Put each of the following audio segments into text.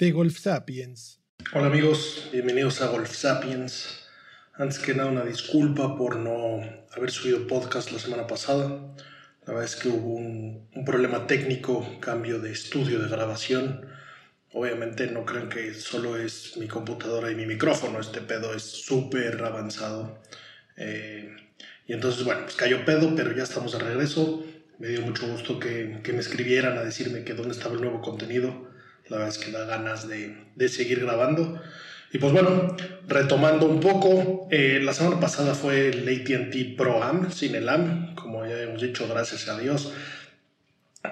De Golf Sapiens. Hola amigos, bienvenidos a Golf Sapiens. Antes que nada una disculpa por no haber subido podcast la semana pasada. La verdad es que hubo un, problema técnico, cambio de estudio de grabación. Obviamente no crean que solo es mi computadora y mi micrófono, este pedo es súper avanzado. Eh, y entonces, bueno, pues cayó pedo, pero ya estamos de regreso. Me dio mucho gusto que, me escribieran a decirme que dónde estaba el nuevo contenido. La verdad es que da ganas de, de seguir grabando. Y pues bueno, retomando un poco, eh, la semana pasada fue el ATT Pro Am, sin el Am, como ya hemos dicho, gracias a Dios.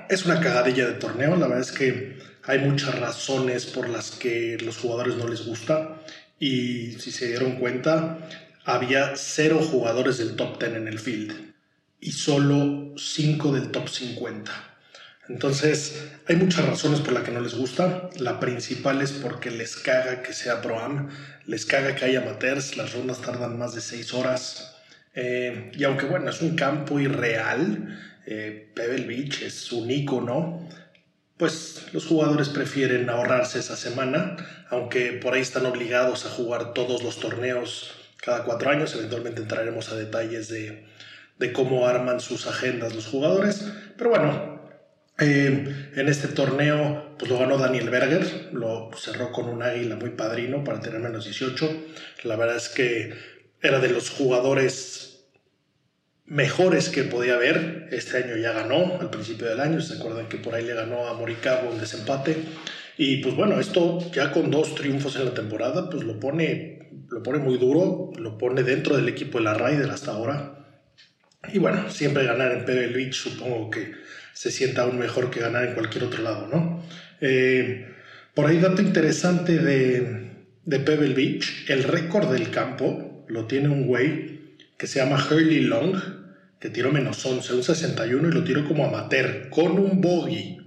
Es una cagadilla de torneo, la verdad es que hay muchas razones por las que los jugadores no les gusta. Y si se dieron cuenta, había cero jugadores del top 10 en el field y solo 5 del top 50. Entonces, hay muchas razones por las que no les gusta. La principal es porque les caga que sea Pro-Am, les caga que haya amateurs, las rondas tardan más de 6 horas. Eh, y aunque bueno, es un campo irreal, eh, Pebble Beach es un icono, pues los jugadores prefieren ahorrarse esa semana, aunque por ahí están obligados a jugar todos los torneos cada cuatro años. Eventualmente entraremos a detalles de, de cómo arman sus agendas los jugadores. Pero bueno, eh, en este torneo pues lo ganó Daniel Berger, lo cerró con un águila muy padrino para tener menos 18. La verdad es que era de los jugadores mejores que podía haber. Este año ya ganó al principio del año. Se acuerdan que por ahí le ganó a Moricabo un desempate. Y pues bueno, esto ya con dos triunfos en la temporada, pues lo pone, lo pone muy duro, lo pone dentro del equipo de la Ryder hasta ahora. Y bueno, siempre ganar en Pebble Beach supongo que se sienta aún mejor que ganar en cualquier otro lado, ¿no? Eh, por ahí dato interesante de, de Pebble Beach, el récord del campo lo tiene un güey que se llama Hurley Long, que tiró menos 11, un 61 y lo tiró como amateur, con un bogey.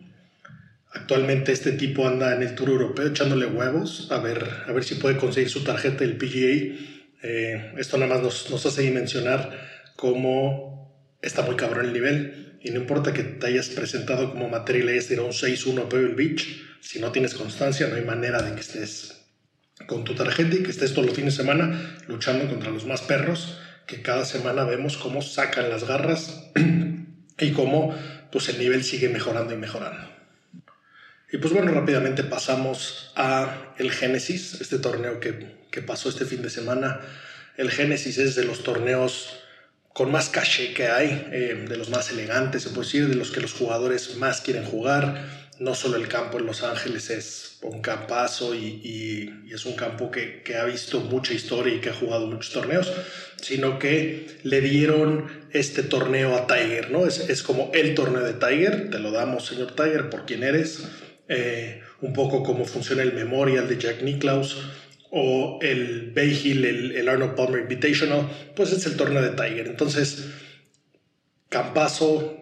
Actualmente este tipo anda en el Tour Europeo echándole huevos a ver, a ver si puede conseguir su tarjeta del PGA. Eh, esto nada más nos, nos hace dimensionar cómo está muy cabrón el nivel. Y no importa que te hayas presentado como le hayas tirado un 6-1 a Pebble Beach, si no tienes constancia no hay manera de que estés con tu tarjeta y que estés todos los fines de semana luchando contra los más perros que cada semana vemos cómo sacan las garras y cómo pues el nivel sigue mejorando y mejorando. Y pues bueno, rápidamente pasamos a el Génesis, este torneo que, que pasó este fin de semana. El Génesis es de los torneos con más caché que hay, eh, de los más elegantes, se puede decir, de los que los jugadores más quieren jugar. No solo el campo en Los Ángeles es un campazo y, es un campo que, ha visto mucha historia y que ha jugado muchos torneos, sino que le dieron este torneo a Tiger, ¿no? Es, como el torneo de Tiger, te lo damos, señor Tiger, por quien eres. Eh, un poco como funciona el Memorial de Jack Nicklaus o el Bay Hill, el, el, Arnold Palmer Invitational, pues es el torneo de Tiger. Entonces, Campazo,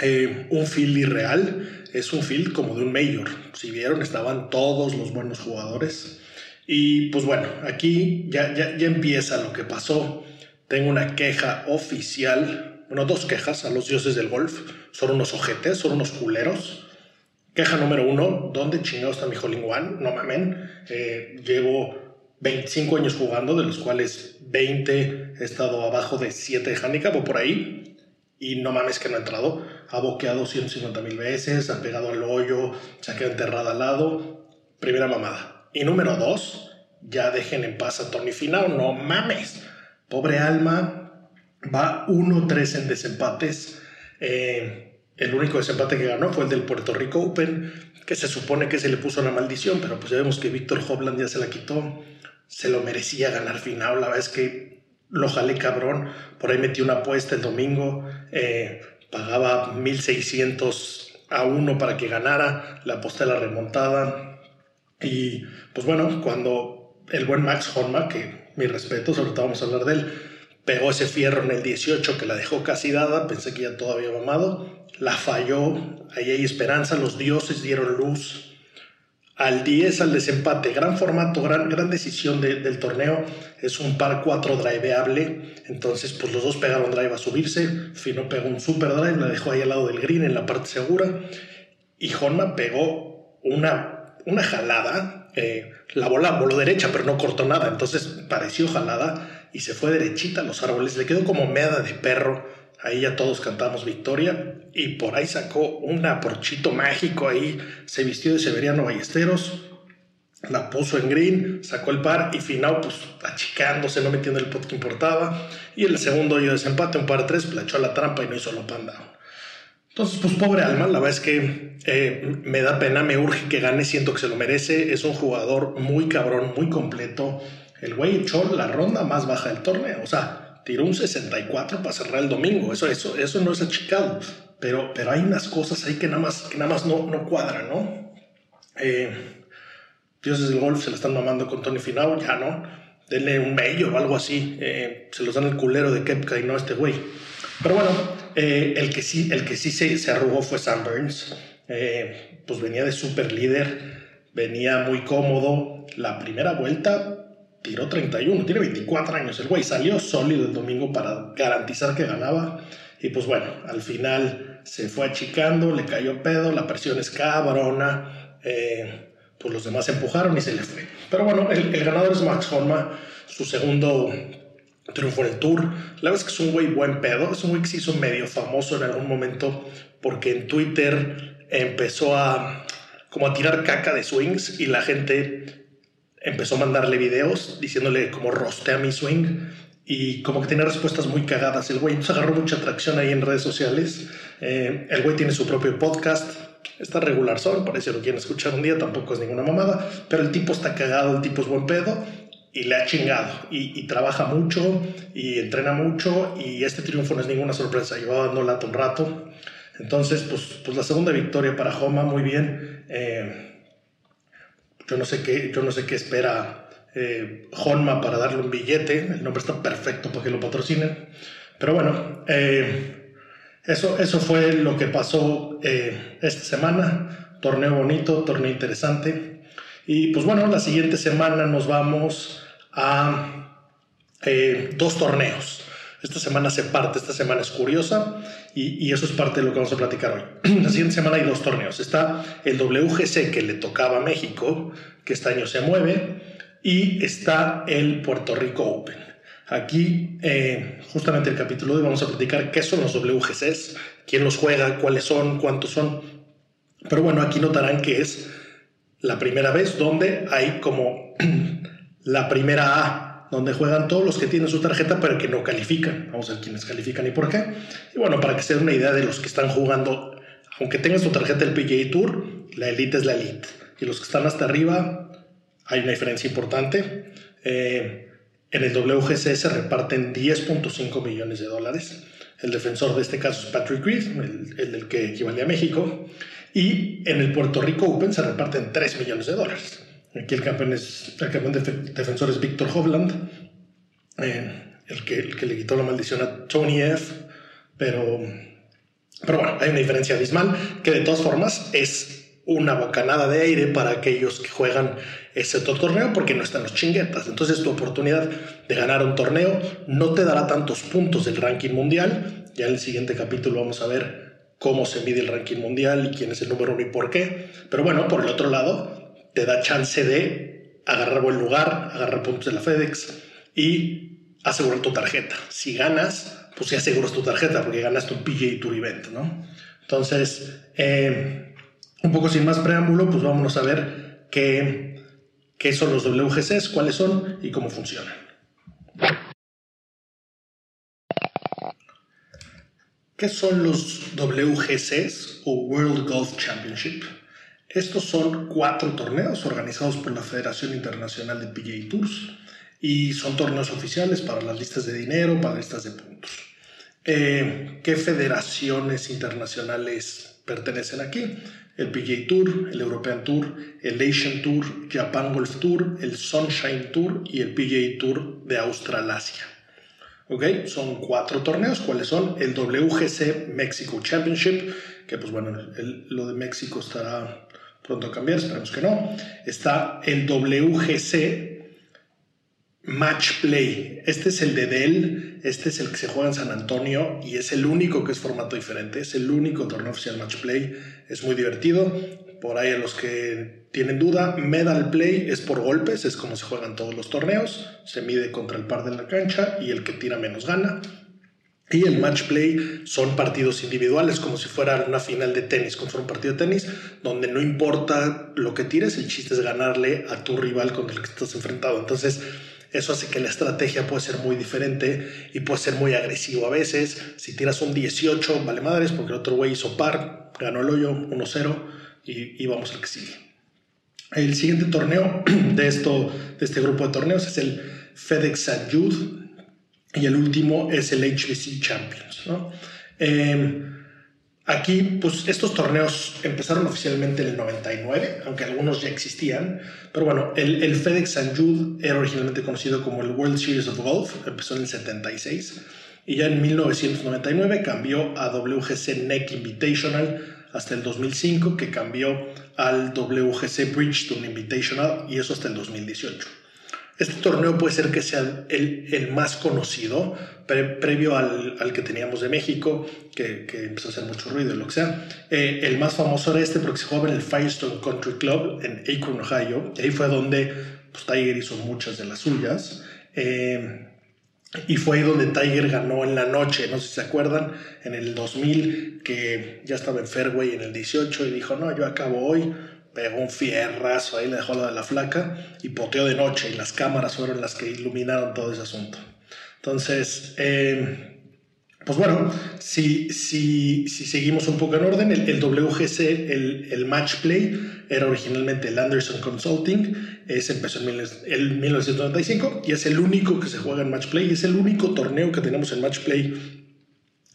eh, un field irreal, es un field como de un Major. Si vieron, estaban todos los buenos jugadores. Y pues bueno, aquí ya, ya, ya empieza lo que pasó. Tengo una queja oficial, bueno, dos quejas a los dioses del golf. Son unos ojetes, son unos culeros. Queja número uno, ¿dónde chingados está mi Hole One? No mamen. Eh, llevo 25 años jugando, de los cuales 20 he estado abajo de 7 de handicap o por ahí. Y no mames que no ha entrado. Ha boqueado 150 mil veces, ha pegado al hoyo, se ha quedado enterrada al lado. Primera mamada. Y número dos, ya dejen en paz a Tony Finau, no mames. Pobre alma, va 1-3 en desempates. Eh, el único desempate que ganó fue el del Puerto Rico Open, que se supone que se le puso una maldición, pero pues ya vemos que Víctor Hovland ya se la quitó. Se lo merecía ganar final. La verdad es que lo jalé cabrón. Por ahí metí una apuesta el domingo. Eh, pagaba 1600 a uno para que ganara. La aposté a la remontada. Y pues bueno, cuando el buen Max Honma, que mi respeto, sobre todo vamos a hablar de él, pegó ese fierro en el 18 que la dejó casi dada, pensé que ya todo había mamado, la falló, ahí hay esperanza, los dioses dieron luz. Al 10 al desempate, gran formato, gran, gran decisión del torneo, es un par 4 driveable, entonces pues los dos pegaron drive a subirse, Fino pegó un super drive, la dejó ahí al lado del green en la parte segura, y Honma pegó una, una jalada, eh, la bola voló derecha pero no cortó nada, entonces pareció jalada y se fue derechita a los árboles, le quedó como meda de perro, ahí ya todos cantamos victoria y por ahí sacó un aporchito mágico ahí, se vistió de Severiano Ballesteros, la puso en green, sacó el par y final pues achicándose, no metiendo el pot que importaba y el segundo hoyo de desempate, un par tres, planchó la trampa y no hizo lo down. Entonces, pues pobre Alma, la verdad es que eh, me da pena, me urge que gane, siento que se lo merece, es un jugador muy cabrón, muy completo. El güey echó la ronda más baja del torneo, o sea, tiró un 64 para cerrar el domingo. Eso, eso, eso no es achicado. Pero, pero hay unas cosas ahí que nada más, que nada más no, no cuadran, ¿no? Eh, dioses del golf se la están mamando con Tony Finau, ya no. Denle un bello o algo así. Eh, se los dan el culero de Kepka y no este güey. Pero bueno, eh, el que sí, el que sí se, se arrugó fue Sam Burns. pues venía de super líder, venía muy cómodo. La primera vuelta tiró 31, tiene 24 años. El güey salió sólido el domingo para garantizar que ganaba. Y pues bueno, al final se fue achicando, le cayó pedo, la presión es cabrona. Eh, pues los demás empujaron y se le fue. Pero bueno, el, ganador es Max Honma, su segundo triunfo en el tour. La verdad es que es un güey buen pedo, es un güey que se hizo medio famoso en algún momento porque en Twitter empezó a como a tirar caca de swings y la gente empezó a mandarle videos diciéndole como rostea mi swing y como que tenía respuestas muy cagadas. El güey entonces agarró mucha atracción ahí en redes sociales. Eh, el güey tiene su propio podcast. Está regular son, parece lo quieren escuchar un día, tampoco es ninguna mamada, pero el tipo está cagado, el tipo es buen pedo y le ha chingado y, trabaja mucho y entrena mucho y este triunfo no es ninguna sorpresa, llevaba dando lata un rato. Entonces, pues, pues la segunda victoria para Homa, muy bien. Eh, yo no sé qué, yo no sé qué espera eh, Honma para darle un billete. El nombre está perfecto para que lo patrocinen. Pero bueno, eh, eso, eso fue lo que pasó eh, esta semana. Torneo bonito, torneo interesante. Y pues bueno, la siguiente semana nos vamos a dos torneos. Esta semana se parte, esta semana es curiosa y, eso es parte de lo que vamos a platicar hoy. La siguiente semana hay dos torneos. Está el WGC que le tocaba a México, que este año se mueve, y está el Puerto Rico Open. Aquí, eh, justamente el capítulo de vamos a platicar qué son los WGCs, quién los juega, cuáles son, cuántos son. Pero bueno, aquí notarán que es la primera vez donde hay como la primera A donde juegan todos los que tienen su tarjeta pero que no califican. Vamos a ver quiénes califican y por qué. Y bueno, para que se den una idea de los que están jugando, aunque tengas tu tarjeta del PGA Tour, la elite es la elite. Y los que están hasta arriba, hay una diferencia importante. Eh, en el WGC se reparten 10.5 millones de dólares. El defensor de este caso es Patrick Reed, el, el, el que equivale a México. Y en el Puerto Rico Open se reparten 3 millones de dólares. Aquí el campeón, es, el campeón defensor es Víctor Hovland, eh, el, que, le quitó la maldición a Tony F. Pero, pero bueno, hay una diferencia abismal que de todas formas es una bocanada de aire para aquellos que juegan ese torneo porque no están los chinguetas. Entonces tu oportunidad de ganar un torneo no te dará tantos puntos del ranking mundial. Ya en el siguiente capítulo vamos a ver cómo se mide el ranking mundial y quién es el número uno y por qué. Pero bueno, por el otro lado, te da chance de agarrar buen lugar, agarrar puntos de la FedEx y asegurar tu tarjeta. Si ganas, pues sí aseguras tu tarjeta porque ganaste un PGA Tour Event, ¿no? Entonces, eh, un poco sin más preámbulo, pues vámonos a ver qué, qué son los WGCs, cuáles son y cómo funcionan. ¿Qué son los WGCs o World Golf Championship? Estos son cuatro torneos organizados por la Federación Internacional de PGA Tours y son torneos oficiales para las listas de dinero, para listas de puntos. Eh, ¿Qué federaciones internacionales pertenecen aquí. El PGA Tour, el European Tour, el Asian Tour, Japan Golf Tour, el Sunshine Tour y el PGA Tour de Australasia. ¿Ok? Son cuatro torneos. ¿Cuáles son? El WGC Mexico Championship, que pues bueno, lo de México estará pronto cambiar, esperemos que no. Está el WGC Match Play. Este es el de Dell, este es el que se juega en San Antonio y es el único que es formato diferente, es el único torneo oficial Match Play. Es muy divertido. Por ahí a los que tienen duda, Medal Play es por golpes, es como se juegan todos los torneos, se mide contra el par de la cancha y el que tira menos gana. Y el match play son partidos individuales, como si fuera una final de tenis, como fuera un partido de tenis, donde no importa lo que tires, el chiste es ganarle a tu rival con el que estás enfrentado. Entonces, eso hace que la estrategia puede ser muy diferente y puede ser muy agresivo a veces. Si tiras un 18, vale madres, porque el otro güey hizo par, ganó el hoyo 1-0 y, y, vamos al que sigue. El siguiente torneo de, esto, de este grupo de torneos es el FedEx St. Jude y el último es el HBC Champions. ¿no? Eh, Aquí, pues estos torneos empezaron oficialmente en el 99, aunque algunos ya existían. Pero bueno, el, FedEx St. Jude era originalmente conocido como el World Series of Golf, empezó en el 76. Y ya en 1999 cambió a WGC NEC Invitational hasta el 2005, que cambió al WGC Bridgestone Invitational y eso hasta el 2018. Este torneo puede ser que sea el, el más conocido, previo al, al, que teníamos de México, que, que, empezó a hacer mucho ruido lo que sea. Eh, el más famoso era este porque se jugaba en el Firestone Country Club en Akron, Ohio. Y ahí fue donde pues, Tiger hizo muchas de las suyas. Eh, y fue ahí donde Tiger ganó en la noche, no sé si se acuerdan, en el 2000, que ya estaba en Fairway en el 18 y dijo, no, yo acabo hoy, pegó un fierrazo, ahí le dejó lo de la flaca y poteó de noche y las cámaras fueron las que iluminaron todo ese asunto. Entonces, eh, pues bueno, si, si, si, seguimos un poco en orden, el, WGC, el, Match Play, era originalmente el Anderson Consulting, ese empezó en el 1995 y es el único que se juega en Match Play, es el único torneo que tenemos en Match Play,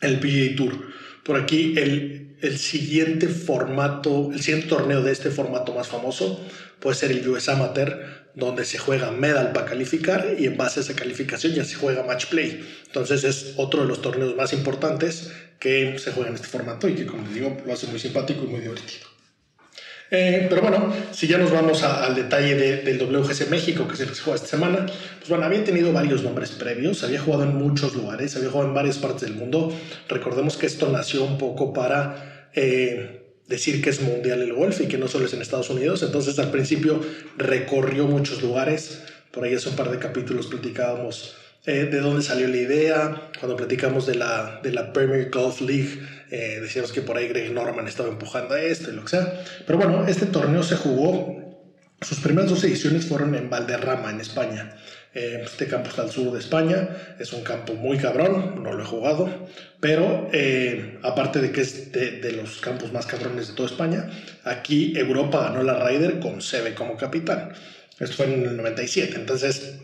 el PGA Tour. Por aquí el, el siguiente formato, el siguiente torneo de este formato más famoso puede ser el US Amateur, donde se juega medal para calificar y en base a esa calificación ya se juega match play. Entonces es otro de los torneos más importantes que se juega en este formato y que, como les digo, lo hace muy simpático y muy divertido. Eh, pero bueno, si ya nos vamos al detalle del WGC México, que se juega esta semana, pues bueno, había tenido varios nombres previos, había jugado en muchos lugares, había jugado en varias partes del mundo. Recordemos que esto nació un poco para eh, decir que es mundial el golf y que no solo es en Estados Unidos. Entonces al principio recorrió muchos lugares, por ahí hace un par de capítulos platicábamos eh, de dónde salió la idea, cuando platicamos de la, de la Premier Golf League, eh, decíamos que por ahí Greg Norman estaba empujando a esto y lo que sea. Pero bueno, este torneo se jugó, sus primeras dos ediciones fueron en Valderrama, en España. Eh, este campo está al sur de España, es un campo muy cabrón, no lo he jugado, pero aparte de que es de, de, los campos más cabrones de toda España, aquí Europa ganó la Ryder con Seve como capitán. Esto fue en el 97, entonces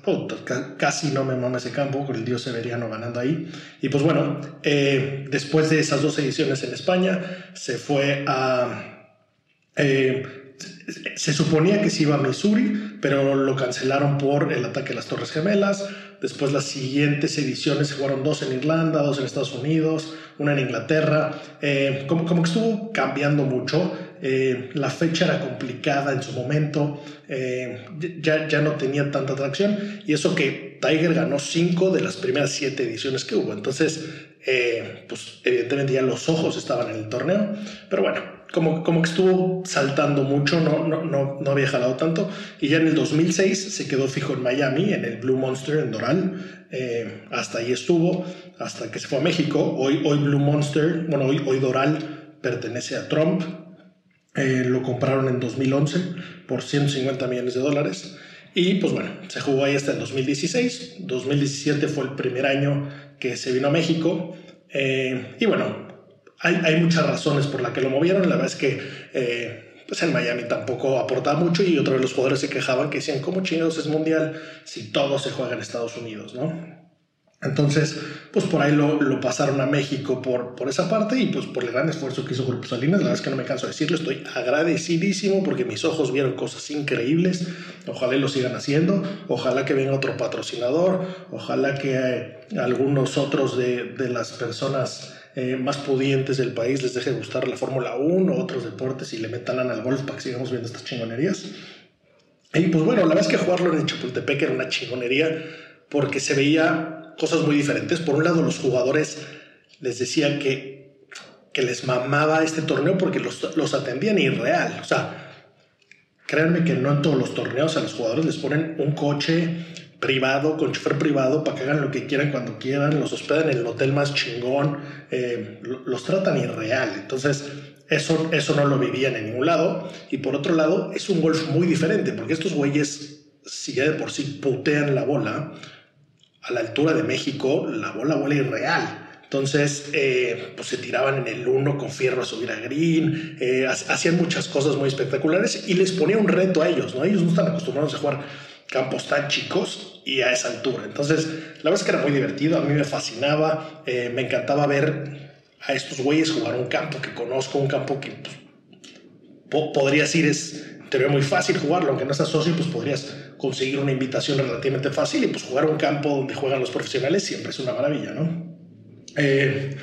casi no me mama ese campo con el Dios Severiano ganando ahí. Y pues bueno, eh, después de esas dos ediciones en España, se fue a... Eh, se suponía que se iba a Missouri, pero lo cancelaron por el ataque a las Torres Gemelas. Después las siguientes ediciones se jugaron dos en Irlanda, dos en Estados Unidos, una en Inglaterra. Eh, como, como que estuvo cambiando mucho. Eh, la fecha era complicada en su momento, eh, ya, ya no tenía tanta atracción y eso que Tiger ganó cinco de las primeras siete ediciones que hubo, entonces eh, pues evidentemente ya los ojos estaban en el torneo, pero bueno, como, como que estuvo saltando mucho, no, no, no, no había jalado tanto y ya en el 2006 se quedó fijo en Miami, en el Blue Monster en Doral, hasta ahí estuvo, hasta que se fue a México, hoy, hoy Blue Monster, bueno, hoy, hoy Doral pertenece a Trump, eh, lo compraron en 2011 por 150 millones de dólares. Y pues bueno, se jugó ahí hasta el 2016. 2017 fue el primer año que se vino a México. Eh, y bueno, hay, hay, muchas razones por las que lo movieron. La verdad es que eh, pues en Miami tampoco aportaba mucho y otra vez los jugadores se quejaban que decían, ¿cómo chingados es mundial si todo se juega en Estados Unidos? ¿no? Entonces, pues por ahí lo, lo, pasaron a México por, por esa parte y pues por el gran esfuerzo que hizo Grupo Salinas, la verdad es que no me canso de decirlo, estoy agradecidísimo porque mis ojos vieron cosas increíbles, ojalá lo sigan haciendo, ojalá que venga otro patrocinador, ojalá que eh, algunos otros de, de las personas eh, más pudientes del país les deje gustar la Fórmula 1 o otros deportes y le metan al golf para que sigamos viendo estas chingonerías. Y pues bueno, la verdad es que jugarlo en Chapultepec era una chingonería porque se veía cosas muy diferentes. Por un lado, los jugadores les decían que, que les mamaba este torneo porque los, los atendían irreal. O sea, créanme que no en todos los torneos a los jugadores les ponen un coche privado, con chofer privado, para que hagan lo que quieran cuando quieran, los hospedan en el hotel más chingón, eh, los tratan irreal. Entonces, eso, eso no lo vivían en ningún lado. Y por otro lado, es un golf muy diferente, porque estos güeyes, si ya de por sí putean la bola, a la altura de México, la bola vuela irreal. Entonces, eh, pues se tiraban en el uno con fierro a subir a green, eh, hacían muchas cosas muy espectaculares y les ponía un reto a ellos, ¿no? Ellos no están acostumbrados a jugar campos tan chicos y a esa altura. Entonces, la verdad es que era muy divertido, a mí me fascinaba, eh, me encantaba ver a estos güeyes jugar un campo que conozco, un campo que pues, podrías ir, es, te veo muy fácil jugarlo, aunque no seas socio, pues podrías conseguir una invitación relativamente fácil y pues jugar un campo donde juegan los profesionales siempre es una maravilla, ¿no? Eh,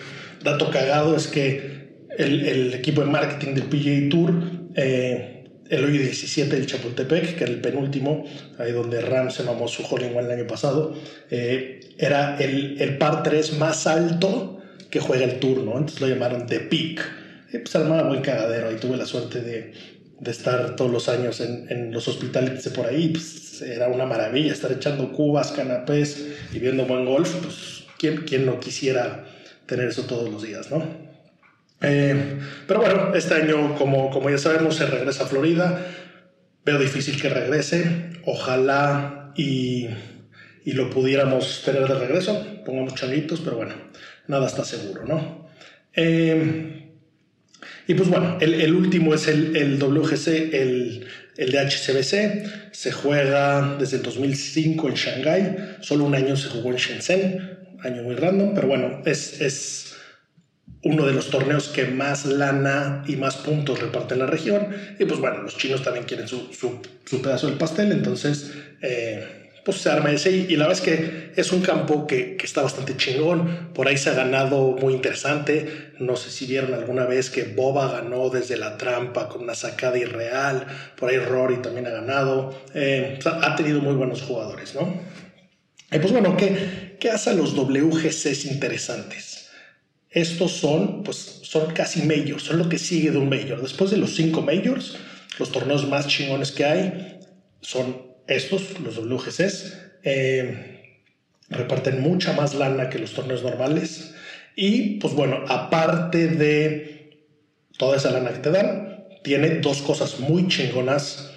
dato cagado es que el, el, equipo de marketing del PGA Tour, eh, el hoy 17 del Chapultepec, que era el penúltimo, ahí donde Ram se mamó su Hole el año pasado, eh, era el, el, par 3 más alto que juega el Tour, ¿no? Entonces lo llamaron The Peak. Y pues armaba buen cagadero, ahí tuve la suerte de, de estar todos los años en, en los hospitales de por ahí, pues era una maravilla estar echando cubas, canapés y viendo buen golf, pues quién, quién no quisiera tener eso todos los días, ¿no? Eh, pero bueno, este año, como, como ya sabemos, se regresa a Florida. Veo difícil que regrese. Ojalá y, y lo pudiéramos tener de regreso. Pongamos changuitos, pero bueno, nada está seguro, ¿no? Eh, y pues bueno, el, el último es el, el WGC, el, el, de HCBC. Se juega desde el 2005 en Shanghái. Solo un año se jugó en Shenzhen. Año muy random, pero bueno, es, es uno de los torneos que más lana y más puntos reparte en la región. Y pues bueno, los chinos también quieren su, su, su pedazo del pastel. Entonces, eh, pues se arma ese y, la verdad es que es un campo que, que, está bastante chingón, por ahí se ha ganado muy interesante, no sé si vieron alguna vez que Boba ganó desde la trampa con una sacada irreal, por ahí Rory también ha ganado, eh, o sea, ha tenido muy buenos jugadores, ¿no? Y pues bueno, ¿qué, qué hace a los WGCs interesantes? Estos son, pues, son casi majors, son lo que sigue de un major. Después de los cinco majors, los torneos más chingones que hay son estos, los WGCs, eh, reparten mucha más lana que los torneos normales. Y pues bueno, aparte de toda esa lana que te dan, tiene dos cosas muy chingonas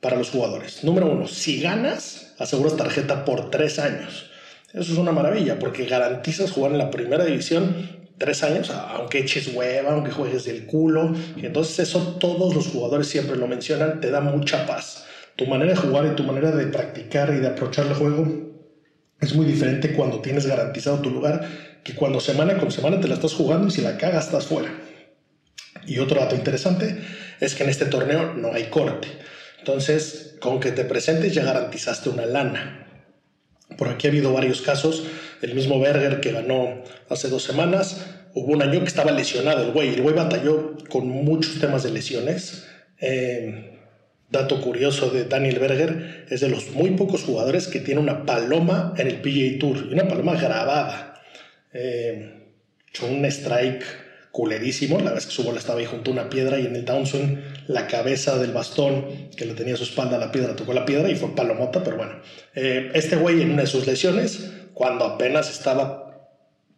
para los jugadores. Número uno, si ganas, aseguras tarjeta por tres años. Eso es una maravilla porque garantizas jugar en la primera división tres años, aunque eches hueva, aunque juegues del culo. Entonces eso todos los jugadores siempre lo mencionan, te da mucha paz tu manera de jugar y tu manera de practicar y de aprovechar el juego es muy diferente cuando tienes garantizado tu lugar que cuando semana con semana te la estás jugando y si la cagas estás fuera. Y otro dato interesante es que en este torneo no hay corte. Entonces, con que te presentes ya garantizaste una lana. Por aquí ha habido varios casos. El mismo Berger que ganó hace dos semanas. Hubo un año que estaba lesionado el güey. El güey batalló con muchos temas de lesiones. Eh, Dato curioso de Daniel Berger, es de los muy pocos jugadores que tiene una paloma en el PGA Tour, y una paloma grabada. Eh, un strike culerísimo, la vez que su bola estaba ahí junto a una piedra y en el downswing la cabeza del bastón que le tenía a su espalda la piedra tocó la piedra y fue palomota, pero bueno. Eh, este güey en una de sus lesiones, cuando apenas estaba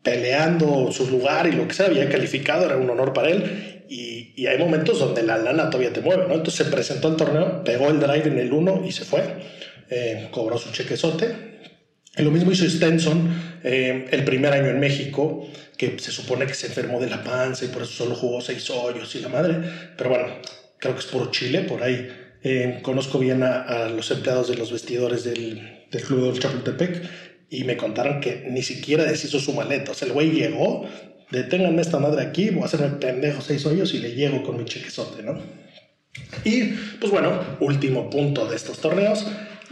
peleando su lugar y lo que se había calificado, era un honor para él y, y, hay momentos donde la lana todavía te mueve, ¿no? Entonces se presentó al torneo, pegó el drive en el 1 y se fue, eh, cobró su chequezote. Y lo mismo hizo Stenson eh, el primer año en México, que se supone que se enfermó de la panza y por eso solo jugó seis hoyos y la madre. Pero bueno, creo que es por Chile, por ahí. Eh, conozco bien a, a, los empleados de los vestidores del, del Club del Chapultepec y me contaron que ni siquiera deshizo su maleta. O sea, el güey llegó, deténganme esta madre aquí, voy a hacerme pendejo seis hoyos y le llego con mi chequezote, ¿no? Y pues bueno, último punto de estos torneos.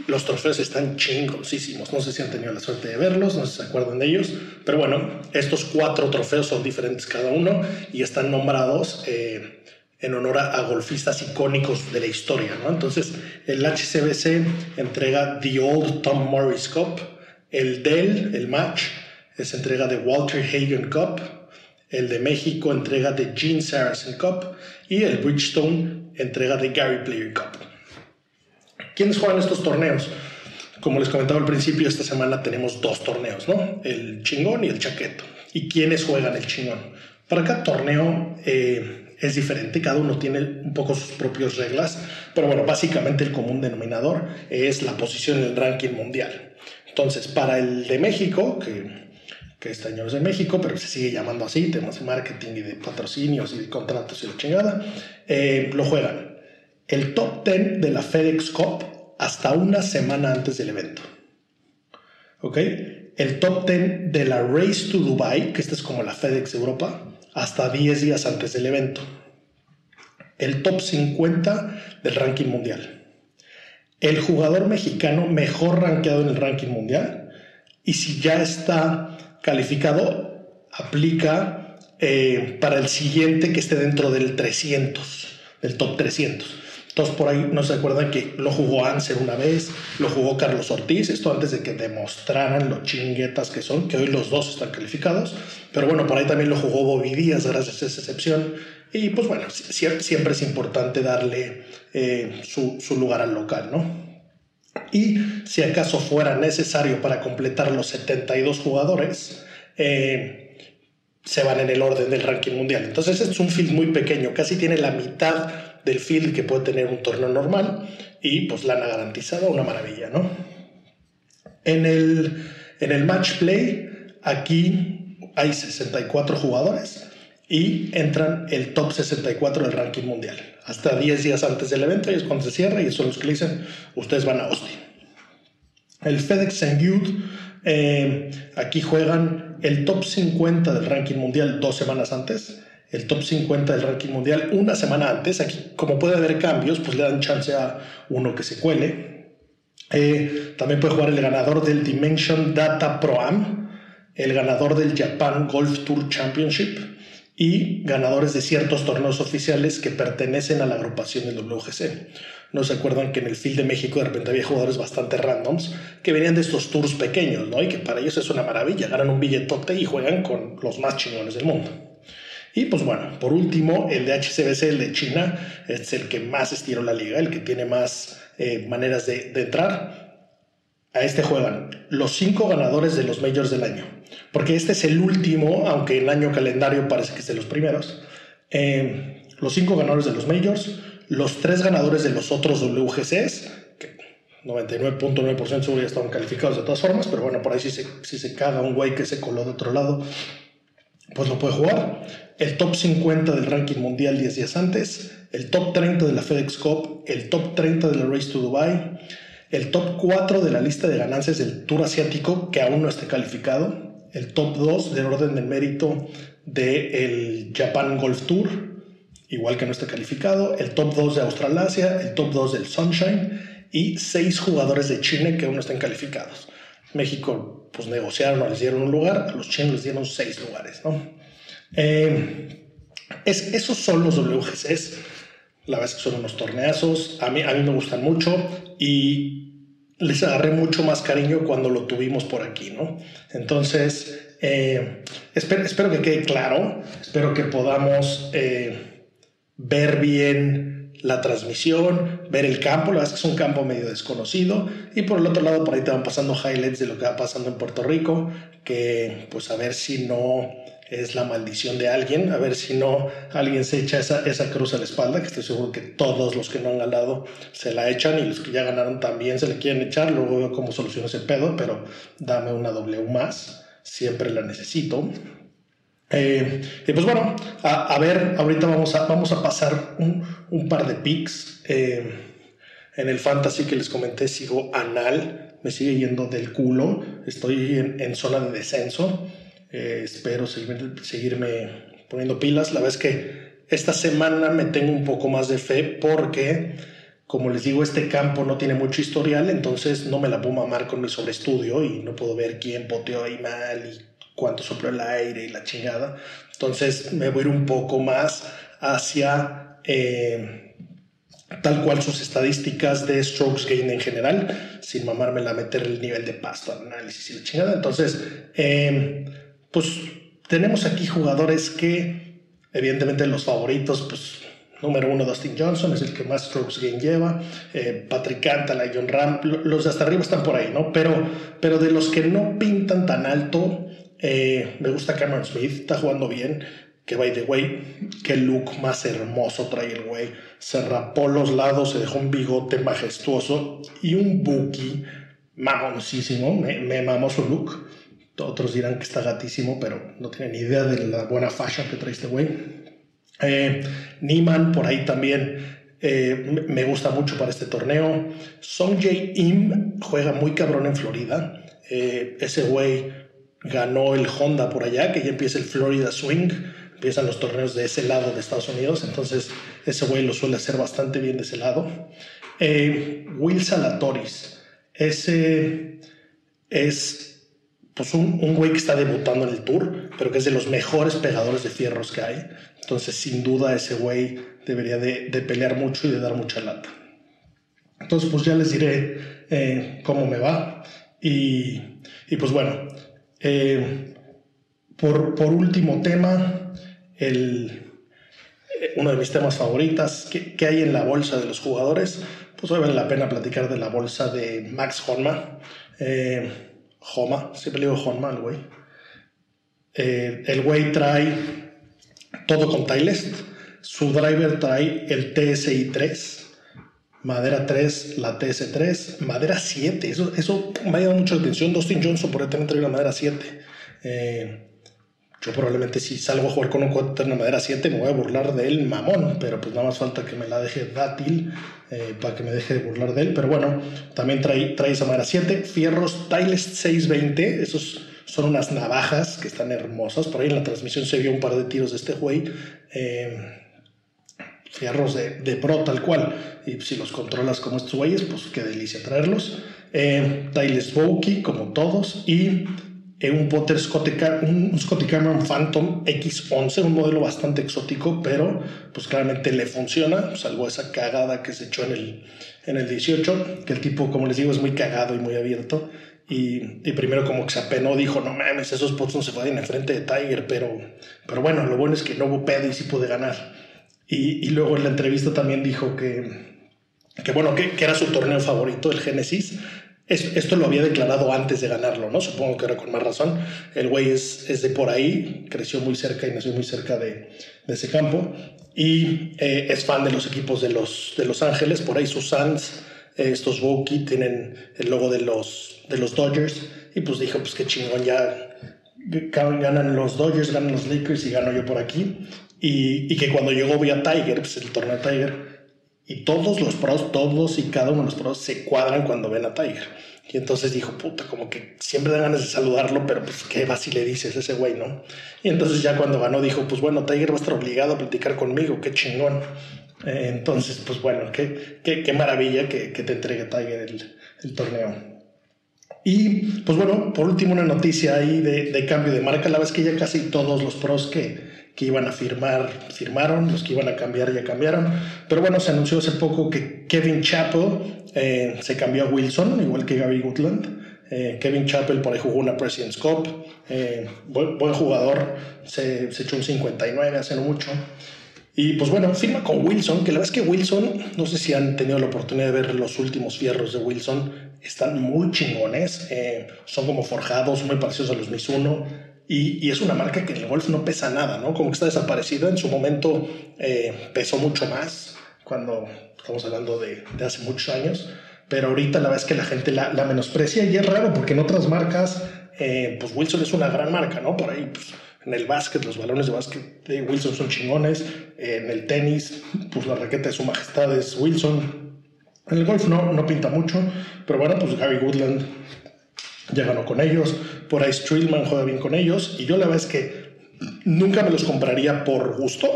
Los trofeos están chingosísimos. No sé si han tenido la suerte de verlos, no sé si se acuerdan de ellos. Pero bueno, estos cuatro trofeos son diferentes cada uno y están nombrados eh, en honor a, golfistas icónicos de la historia. ¿no? Entonces, el HCBC entrega The Old Tom Morris Cup. El Dell, el match, es entrega de Walter Hagen Cup. El de México entrega de Gene Saracen Cup. Y el Bridgestone entrega de Gary Player Cup. ¿Quiénes juegan estos torneos? Como les comentaba al principio, esta semana tenemos dos torneos, ¿no? El chingón y el chaqueto. ¿Y quiénes juegan el chingón? Para cada torneo eh, es diferente, cada uno tiene un poco sus propias reglas, pero bueno, básicamente el común denominador es la posición en el ranking mundial. Entonces, para el de México, que, que este año es de México, pero se sigue llamando así, temas de marketing y de patrocinios y contratos y la chingada, eh, lo juegan el top 10 de la FedEx Cup hasta una semana antes del evento. ¿Ok? El top 10 de la Race to Dubai, que esta es como la FedEx Europa, hasta 10 días antes del evento. El top 50 del ranking mundial. El jugador mexicano mejor rankeado en el ranking mundial. Y si ya está calificado, aplica eh, para el siguiente que esté dentro del 300, del top 300. Entonces por ahí no se acuerdan que lo jugó Anser una vez, lo jugó Carlos Ortiz, esto antes de que demostraran lo chinguetas que son, que hoy los dos están calificados, pero bueno, por ahí también lo jugó Bobby Díaz gracias a esa excepción, y pues bueno, siempre es importante darle eh, su, lugar al local, ¿no? Y si acaso fuera necesario para completar los 72 jugadores, eh, se van en el orden del ranking mundial. Entonces es un field muy pequeño, casi tiene la mitad del field que puede tener un torneo normal y pues lana garantizada, una maravilla, ¿no? En el, en el match play, aquí hay 64 jugadores y entran el top 64 del ranking mundial. Hasta 10 días antes del evento y es cuando se cierra y eso los que dicen, ustedes van a Austin. El FedEx Youth, eh, aquí juegan el top 50 del ranking mundial dos semanas antes el top 50 del ranking mundial una semana antes. Aquí, como puede haber cambios, pues le dan chance a uno que se cuele. Eh, también puede jugar el ganador del Dimension Data Pro Am, el ganador del Japan Golf Tour Championship y ganadores de ciertos torneos oficiales que pertenecen a la agrupación del WGC. No se acuerdan que en el Field de México de repente había jugadores bastante randoms que venían de estos tours pequeños, ¿no? Y que para ellos es una maravilla, ganan un billetote y juegan con los más chingones del mundo. Y pues bueno, por último, el de HCBC, el de China, es el que más estiró la liga, el que tiene más eh, maneras de, entrar. A este juegan los cinco ganadores de los majors del año, porque este es el último, aunque el año calendario parece que es de los primeros. Eh, los cinco ganadores de los majors, los tres ganadores de los otros WGCs, que 99.9% seguro ya estaban calificados de todas formas, pero bueno, por ahí si se, si se caga un güey que se coló de otro lado, pues lo puede jugar. El top 50 del ranking mundial 10 días antes, el top 30 de la FedEx Cup, el top 30 de la Race to Dubai, el top 4 de la lista de ganancias del Tour Asiático, que aún no esté calificado, el top 2 del orden del mérito del Japan Golf Tour, igual que no está calificado, el top 2 de Australasia, el top 2 del Sunshine y 6 jugadores de Chile que aún no están calificados. México pues negociaron les dieron un lugar, a los chinos les dieron seis lugares, ¿no? Eh, es, esos son los WGCs, la verdad es que son unos torneazos, a mí, a mí me gustan mucho y les agarré mucho más cariño cuando lo tuvimos por aquí, ¿no? Entonces, eh, espero, espero, que quede claro, espero que podamos eh, ver bien la transmisión, ver el campo, la verdad es que es un campo medio desconocido. Y por el otro lado por ahí te van pasando highlights de lo que va pasando en Puerto Rico, que pues a ver si no es la maldición de alguien, a ver si no alguien se echa esa, esa cruz a la espalda, que estoy seguro que todos los que no han ganado se la echan y los que ya ganaron también se le quieren echar, luego veo cómo soluciono ese pedo, pero dame una W más, siempre la necesito. Eh, y pues bueno, a, ver, ahorita vamos a, vamos a pasar un, un par de picks. Eh, en el fantasy que les comenté, sigo anal me sigue yendo del culo. Estoy en, zona de descenso. Eh, espero seguirme poniendo pilas. La verdad es que esta semana me tengo un poco más de fe porque, como les digo, este campo no tiene mucho historial, entonces no me la puedo mamar con mi sobreestudio y no puedo ver quién poteó ahí mal y cuánto sopló el aire y la chingada. Entonces me voy a ir un poco más hacia eh, tal cual sus estadísticas de strokes gain en general, sin mamármela a meter el nivel de pasto, análisis y la chingada. Entonces, eh, pues tenemos aquí jugadores que, evidentemente, los favoritos, pues número uno, Dustin Johnson, es el que más strokes gain lleva. Eh, Patrick Cantala, John Ram, los de hasta arriba están por ahí, ¿no? Pero, pero de los que no pintan tan alto, eh, me gusta Cameron Smith, está jugando bien. Que by the way, qué look más hermoso trae el güey. Se rapó los lados, se dejó un bigote majestuoso y un buki mamoncísimo. Me, me mamó su look. Otros dirán que está gatísimo, pero no tienen idea de la buena fashion que trae este güey. Eh, Niman por ahí también eh, me gusta mucho para este torneo. Song Jae Im juega muy cabrón en Florida. Eh, ese güey ganó el Honda por allá, que ya empieza el Florida Swing, empiezan los torneos de ese lado de Estados Unidos, entonces ese güey lo suele hacer bastante bien de ese lado. Eh, Will Salatoris, ese es pues un, un, güey que está debutando en el tour, pero que es de los mejores pegadores de fierros que hay, entonces sin duda ese güey debería de, de pelear mucho y de dar mucha lata. Entonces pues ya les diré eh, cómo me va y, y pues bueno, eh, por, por, último tema, el, eh, uno de mis temas favoritos, ¿qué, hay en la bolsa de los jugadores? Pues hoy vale la pena platicar de la bolsa de Max Honma. Eh, Homa, siempre le digo Honma al güey. el güey trae todo con Tylest. Su driver trae el TSI 3 madera 3, la TS3, madera 7. Eso, eso me ha llamado mucho la atención. Dustin Johnson por ahí también trae una madera 7. Eh, yo probablemente si salgo a jugar con un cuate de madera 7 me voy a burlar de él, mamón, pero pues nada más falta que me la deje dátil eh, para que me deje de burlar de él. Pero bueno, también trae, esa madera 7. Fierros Tylest 620, esos son unas navajas que están hermosas. Por ahí en la transmisión se vio un par de tiros de este güey. Eh, fierros de, de, pro tal cual. Y si los controlas como estos güeyes, pues qué delicia traerlos. Eh, Bokey, como todos. Y un Potter Scotty, un Cameron Phantom X11, un modelo bastante exótico, pero pues claramente le funciona, salvo esa cagada que se echó en el, en el 18, que el tipo, como les digo, es muy cagado y muy abierto. Y, y, primero como que se apenó, dijo, no mames, esos pots no se pueden en frente de Tiger, pero, pero bueno, lo bueno es que no hubo pedo y sí pude ganar. Y, luego en la entrevista también dijo que, que bueno, que, era su torneo favorito, el Génesis. Esto lo había declarado antes de ganarlo, ¿no? Supongo que era con más razón. El güey es, es de por ahí, creció muy cerca y nació muy cerca de, ese campo. Y eh, es fan de los equipos de Los, de los Ángeles. Por ahí sus Suns, eh, estos Wookiee, tienen el logo de los, de los Dodgers. Y pues dijo, pues qué chingón, ya ganan los Dodgers, ganan los Lakers y gano yo por aquí. Y, que cuando llegó vi a Tiger, pues el torneo Tiger, y todos los pros, todos y cada uno de los pros se cuadran cuando ven a Tiger. Y entonces dijo, puta, como que siempre dan ganas de saludarlo, pero pues qué va si le dices ese güey, ¿no? Y entonces ya cuando ganó dijo, pues bueno, Tiger va a estar obligado a platicar conmigo, qué chingón. Eh, entonces, pues bueno, qué, qué, qué maravilla que, que, te entregue Tiger el, el, torneo. Y pues bueno, por último una noticia ahí de, de cambio de marca. La es que ya casi todos los pros que, que iban a firmar, firmaron, los que iban a cambiar ya cambiaron. Pero bueno, se anunció hace poco que Kevin Chappell eh, se cambió a Wilson, igual que Gary Goodland. Eh, Kevin Chappell por ahí jugó una President's Cup, eh, buen, jugador, se, echó un 59 hace no mucho. Y pues bueno, firma con Wilson, que la verdad es que Wilson, no sé si han tenido la oportunidad de ver los últimos fierros de Wilson, están muy chingones, son como forjados, muy parecidos a los Mizuno y, es una marca que en el golf no pesa nada, ¿no? Como que está desaparecida. En su momento eh, pesó mucho más, cuando estamos hablando de, de, hace muchos años. Pero ahorita la verdad es que la gente la, la menosprecia y es raro porque en otras marcas, eh, pues Wilson es una gran marca, ¿no? Por ahí, pues en el básquet, los balones de básquet de Wilson son chingones. en el tenis, pues la raqueta de su majestad es Wilson. En el golf no, no pinta mucho, pero bueno, pues Gary Woodland ya ganó con ellos, por ahí Strillman juega bien con ellos, y yo la verdad es que nunca me los compraría por gusto,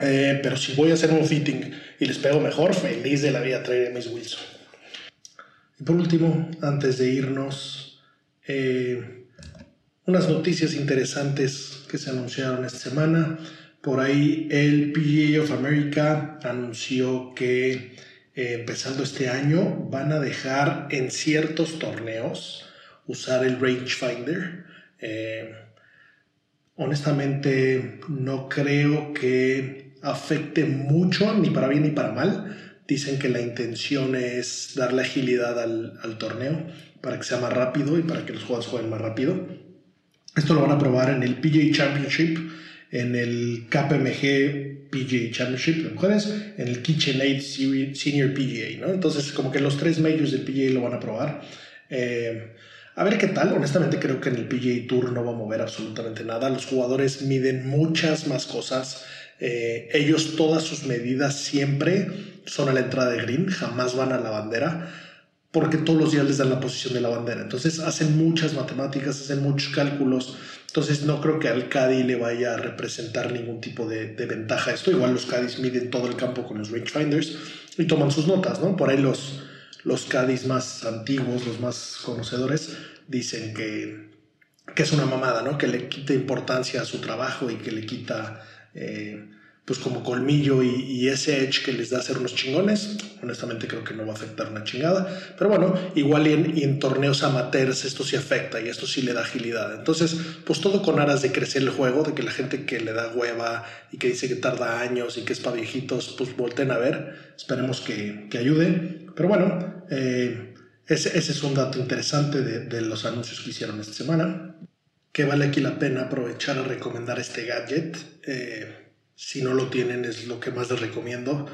eh, pero si voy a hacer un fitting y les pego mejor, feliz de la vida traer a Miss Wilson. Y por último, antes de irnos, eh, unas noticias interesantes que se anunciaron esta semana. Por ahí el PGA of America anunció que eh, empezando este año van a dejar en ciertos torneos usar el rangefinder. Eh, honestamente no creo que afecte mucho ni para bien ni para mal. Dicen que la intención es darle agilidad al, al torneo para que sea más rápido y para que los jugadores jueguen más rápido. Esto lo van a probar en el PGA Championship en el KPMG PGA Championship de mujeres, en el KitchenAid Senior PGA, ¿no? Entonces, como que los tres majors del PGA lo van a probar. Eh, a ver qué tal. Honestamente, creo que en el PGA Tour no va a mover absolutamente nada. Los jugadores miden muchas más cosas. Eh, ellos, todas sus medidas siempre son a la entrada de green, jamás van a la bandera porque todos los días les dan la posición de la bandera. Entonces hacen muchas matemáticas, hacen muchos cálculos. Entonces no creo que al Caddy le vaya a representar ningún tipo de, ventaja esto. Igual los Caddies miden todo el campo con los rangefinders y toman sus notas, ¿no? Por ahí los, los más antiguos, los más conocedores, dicen que, que es una mamada, ¿no? Que le quita importancia a su trabajo y que le quita... Eh, pues como colmillo y, ese edge que les da hacer unos chingones, honestamente creo que no va a afectar una chingada, pero bueno, igual y en, en, torneos amateurs esto sí afecta y esto sí le da agilidad. Entonces, pues todo con aras de crecer el juego, de que la gente que le da hueva y que dice que tarda años y que es para viejitos, pues volten a ver, esperemos que, que ayude. Pero bueno, eh, ese, ese, es un dato interesante de, de los anuncios que hicieron esta semana, que vale aquí la pena aprovechar a recomendar este gadget. Eh, si no lo tienen es lo que más les recomiendo.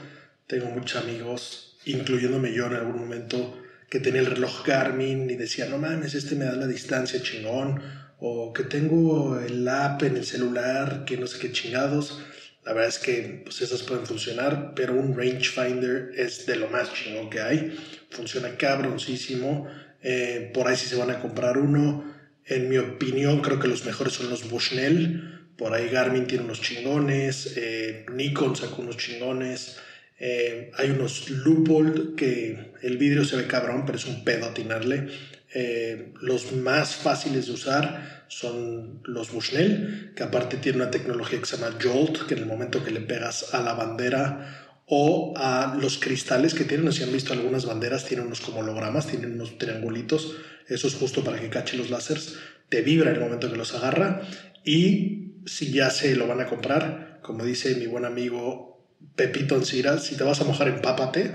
Tengo muchos amigos, incluyéndome yo en algún momento, que tenía el reloj Garmin y decía, no mames, este me da la distancia chingón, o que tengo el app en el celular, que no sé qué chingados. La verdad es que pues esas pueden funcionar, pero un rangefinder es de lo más chingón que hay. Funciona cabroncísimo. Eh, por ahí si se van a comprar uno, en mi opinión creo que los mejores son los Bushnell por ahí Garmin tiene unos chingones, eh, Nikon sacó unos chingones. Eh, hay unos Loopold que el vidrio se ve cabrón, pero es un pedo atinarle. Eh, los más fáciles de usar son los Bushnell, que aparte tiene una tecnología que se llama Jolt, que en el momento que le pegas a la bandera o a los cristales que tienen, si han visto algunas banderas, tienen unos como hologramas, tienen unos triangulitos, eso es justo para que cache los láseres, te vibra en el momento que los agarra y si ya se lo van a comprar, como dice mi buen amigo Pepito Encira, si te vas a mojar, empápate,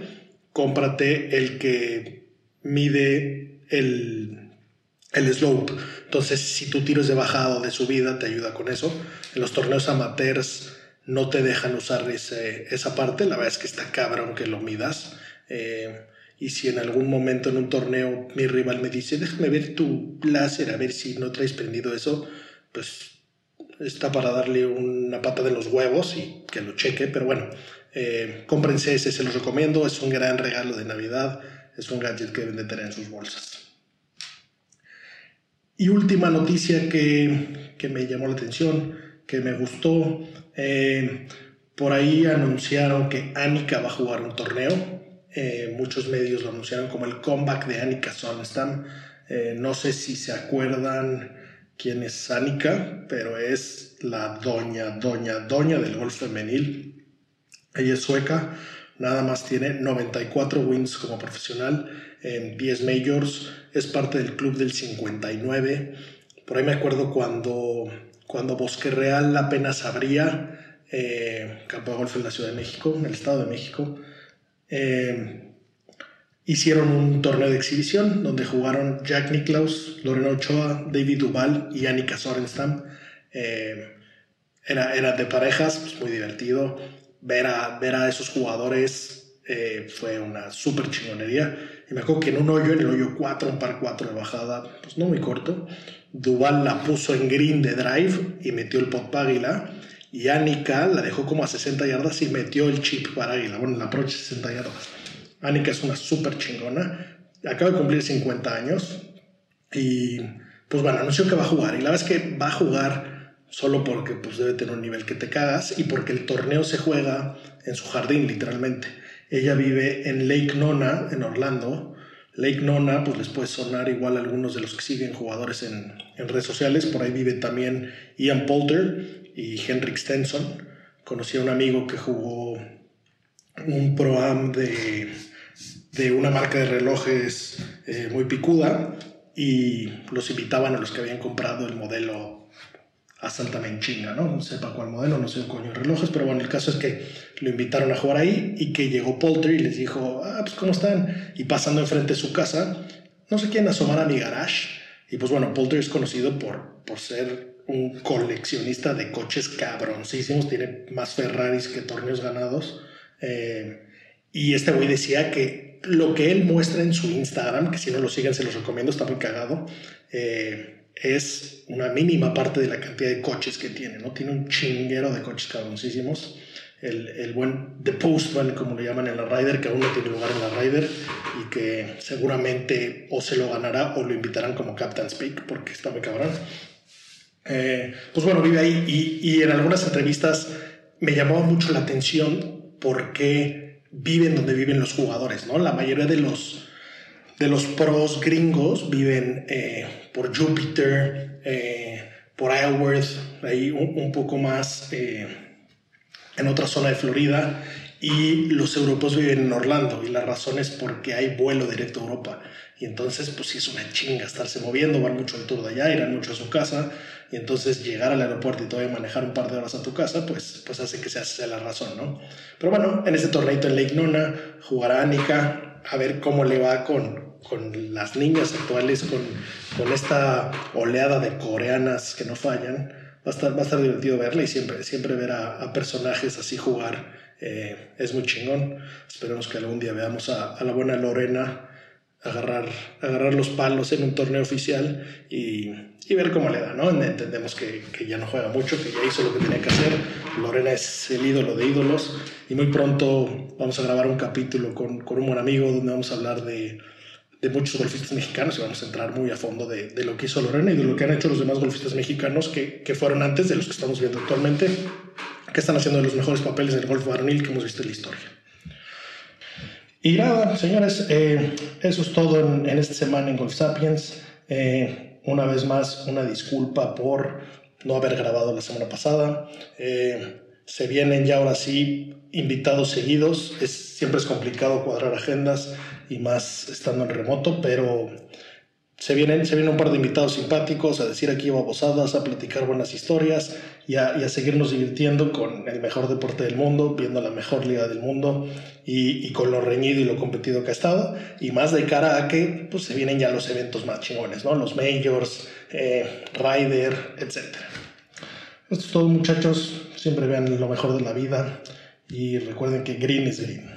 cómprate el que mide el, el slope. Entonces, si tu tiro es de bajada o de subida, te ayuda con eso. En los torneos amateurs no te dejan usar ese, esa parte, la verdad es que está cabrón que lo midas. Eh, y si en algún momento en un torneo mi rival me dice, déjame ver tu láser, a ver si no traes prendido eso, pues está para darle una pata de los huevos y que lo cheque, pero bueno, eh, cómprense ese, se los recomiendo, es un gran regalo de Navidad, es un gadget que deben de tener en sus bolsas. Y última noticia que, que me llamó la atención, que me gustó, eh, por ahí anunciaron que Annika va a jugar un torneo, eh, muchos medios lo anunciaron como el comeback de Annika Sonstam, no sé si se acuerdan quién es Sánica, pero es la doña, doña, doña del golf femenil. Ella es sueca, nada más tiene 94 wins como profesional en 10 majors, es parte del club del 59. Por ahí me acuerdo cuando, cuando Bosque Real apenas abría eh, campo de golf en la Ciudad de México, en el Estado de México. Eh, Hicieron un torneo de exhibición donde jugaron Jack Nicklaus, Lorena Ochoa, David Duval y Annika Sorenstam. Eh, era, era, de parejas, pues muy divertido. Ver a, ver a esos jugadores eh, fue una súper chingonería. Y me acuerdo que en un hoyo, en el hoyo 4, un par 4 de bajada, pues no muy corto, Duval la puso en green de drive y metió el pot para águila. Y Annika la dejó como a 60 yardas y metió el chip para águila. Bueno, el approach 60 yardas Annika es una súper chingona. Acaba de cumplir 50 años y pues bueno, anunció que va a jugar. Y la verdad es que va a jugar solo porque pues debe tener un nivel que te cagas y porque el torneo se juega en su jardín, literalmente. Ella vive en Lake Nona, en Orlando. Lake Nona, pues les puede sonar igual a algunos de los que siguen jugadores en, en redes sociales. Por ahí vive también Ian Poulter y Henrik Stenson. Conocí a un amigo que jugó un pro-am de, de una marca de relojes eh, muy picuda y los invitaban a los que habían comprado el modelo a Santa Menchinga, ¿no? No sepa cuál modelo, no sé un coño de relojes, pero bueno, el caso es que lo invitaron a jugar ahí y que llegó Polter y les dijo, ah, pues ¿cómo están? Y pasando enfrente de su casa, no sé quién asomar a mi garage. Y pues bueno, Polter es conocido por, por ser un coleccionista de coches cabroncísimos, tiene más Ferraris que torneos ganados. Eh, y este güey decía que lo que él muestra en su Instagram, que si no lo siguen se los recomiendo, está muy cagado, eh, es una mínima parte de la cantidad de coches que tiene, ¿no? Tiene un chinguero de coches cabroncísimos. El, el, buen The Postman, como le llaman en la Ryder, que aún no tiene lugar en la Ryder y que seguramente o se lo ganará o lo invitarán como Captain Speak porque está muy cabrón. Eh, pues bueno, vive ahí y, y en algunas entrevistas me llamaba mucho la atención por qué viven donde viven los jugadores, ¿no? La mayoría de los, de los pros gringos viven eh, por Jupiter, eh, por Isleworth, ahí un, un poco más eh, en otra zona de Florida, y los europeos viven en Orlando, y la razón es porque hay vuelo directo a Europa. Y entonces, pues sí es una chinga estarse moviendo, van mucho al tour de allá, irán mucho a su casa, y entonces llegar al aeropuerto y todavía manejar un par de horas a tu casa, pues, pues hace que sea, la razón, ¿no? Pero bueno, en este torneito en Lake Nona jugará Anika, a ver cómo le va con, con las niñas actuales, con, con esta oleada de coreanas que no fallan. Va a estar, va a estar divertido verla y siempre, siempre ver a, a personajes así jugar eh, es muy chingón. Esperemos que algún día veamos a, a la buena Lorena agarrar, agarrar los palos en un torneo oficial y, y ver cómo le da, ¿no? Entendemos que, que, ya no juega mucho, que ya hizo lo que tenía que hacer. Lorena es el ídolo de ídolos y muy pronto vamos a grabar un capítulo con, con un buen amigo donde vamos a hablar de, de muchos golfistas mexicanos y vamos a entrar muy a fondo de, de, lo que hizo Lorena y de lo que han hecho los demás golfistas mexicanos que, que fueron antes de los que estamos viendo actualmente, que están haciendo los mejores papeles del golf varonil que hemos visto en la historia. Y nada, señores, eh, eso es todo en, en, esta semana en Golf Sapiens. Eh, una vez más, una disculpa por no haber grabado la semana pasada. Eh, se vienen ya ahora sí invitados seguidos. Es, siempre es complicado cuadrar agendas y más estando en remoto, pero se vienen, se vienen un par de invitados simpáticos a decir aquí babosadas, a platicar buenas historias y a, a, seguirnos divirtiendo con el mejor deporte del mundo, viendo la mejor liga del mundo y, y, con lo reñido y lo competido que ha estado. Y más de cara a que pues, se vienen ya los eventos más chingones, ¿no? Los majors, eh, Ryder, etc. Esto es todo muchachos, siempre vean lo mejor de la vida y recuerden que green es green.